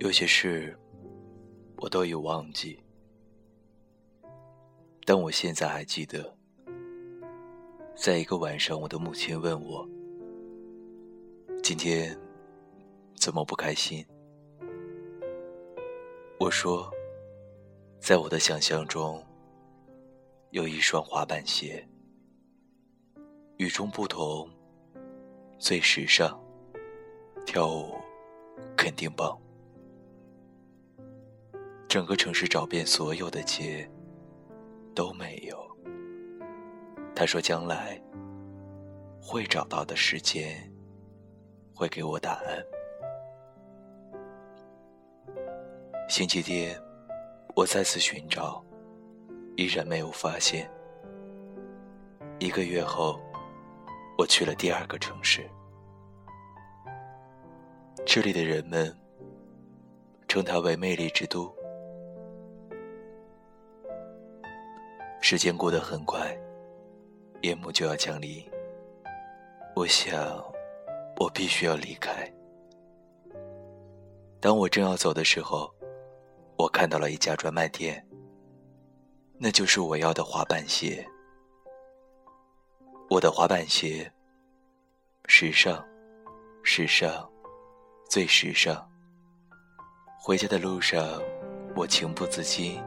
有些事我都已忘记，但我现在还记得，在一个晚上，我的母亲问我：“今天怎么不开心？”我说：“在我的想象中，有一双滑板鞋，与众不同，最时尚，跳舞肯定棒。”整个城市找遍所有的街，都没有。他说：“将来会找到的时间，会给我答案。”星期天，我再次寻找，依然没有发现。一个月后，我去了第二个城市，这里的人们称它为“魅力之都”。时间过得很快，夜幕就要降临。我想，我必须要离开。当我正要走的时候，我看到了一家专卖店，那就是我要的滑板鞋。我的滑板鞋，时尚，时尚，最时尚。回家的路上，我情不自禁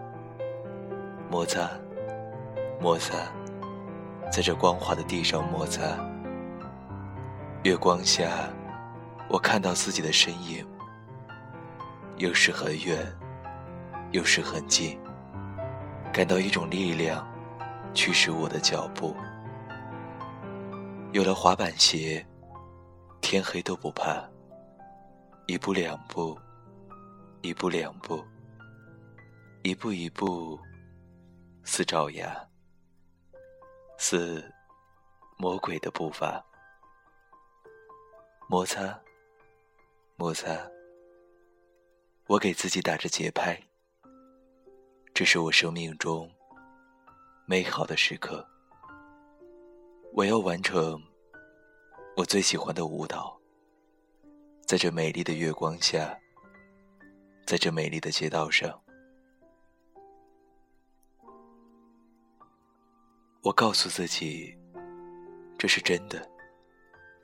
摩擦。摩擦，在这光滑的地上摩擦。月光下，我看到自己的身影，有时很远，有时很近，感到一种力量驱使我的脚步。有了滑板鞋，天黑都不怕。一步两步，一步两步，一步一步，似爪牙。似魔鬼的步伐，摩擦，摩擦。我给自己打着节拍，这是我生命中美好的时刻。我要完成我最喜欢的舞蹈，在这美丽的月光下，在这美丽的街道上。我告诉自己，这是真的，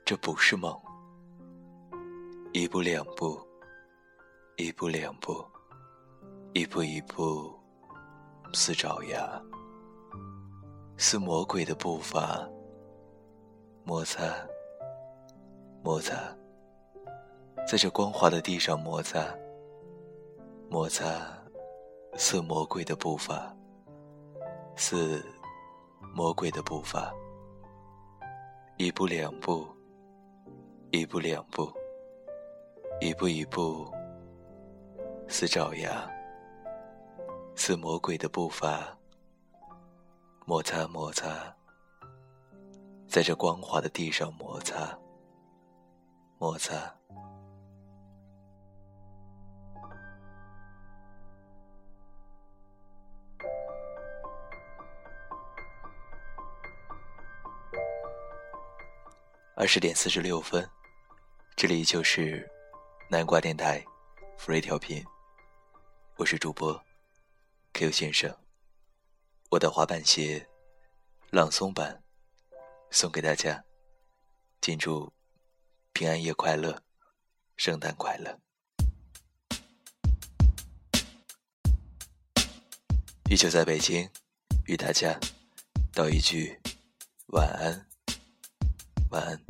这不是梦。一步两步，一步两步，一步一步，似爪牙，似魔鬼的步伐，摩擦，摩擦，在这光滑的地上摩擦，摩擦，似魔鬼的步伐，似。魔鬼的步伐，一步两步，一步两步，一步一步，似爪牙，似魔鬼的步伐，摩擦摩擦，在这光滑的地上摩擦，摩擦。二十点四十六分，这里就是南瓜电台福瑞调频，我是主播 Q 先生，我的滑板鞋朗诵版送给大家，敬祝平安夜快乐，圣诞快乐，依旧在北京，与大家道一句晚安。晚安。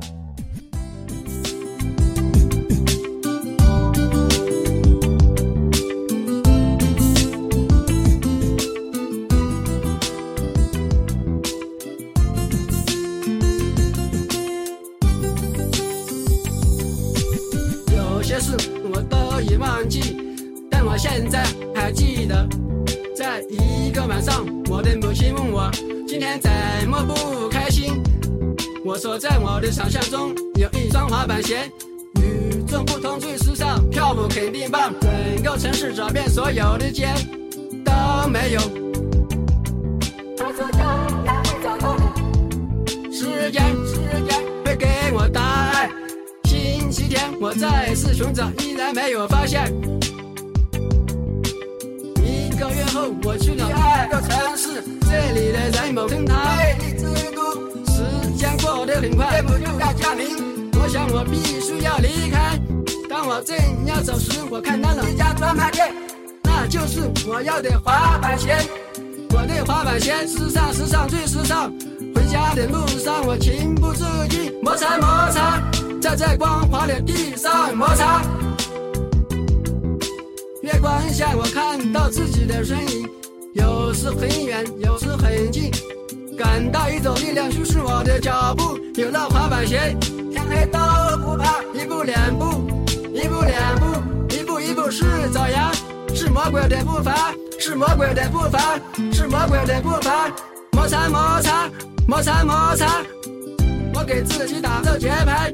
忘记，但我现在还记得，在一个晚上，我的母亲问我今天怎么不开心。我说，在我的想象中有一双滑板鞋，与众不同，最时尚，跳舞肯定棒。整个城市找遍所有的街，都没有。我再次寻找，依然没有发现。一个月后，我去了第二个城市，这里的人某称它魅力之都。时间过得很快，不就该加名。我想我必须要离开。当我正要走时，我看到了一家专卖店，那就是我要的滑板鞋。我的滑板鞋时尚，时尚最时尚。回家的路上，我情不自禁摩擦摩擦，在光滑的地上摩擦。月光下，我看到自己的身影，有时很远，有时很近，感到一种力量驱使我的脚步。有了滑板鞋，天黑都不怕。一步两步，一步两步，一步一步是朝阳，是魔鬼的步伐，是魔鬼的步伐，是魔鬼的步伐。摩擦摩擦，摩擦摩擦，我给自己打着节拍，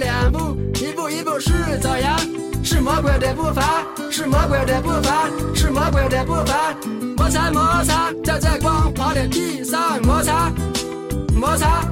两步，一步一步是朝阳。是魔鬼的步伐，是魔鬼的步伐，是魔鬼的步伐。摩擦摩擦，在这光滑的地上摩擦摩擦。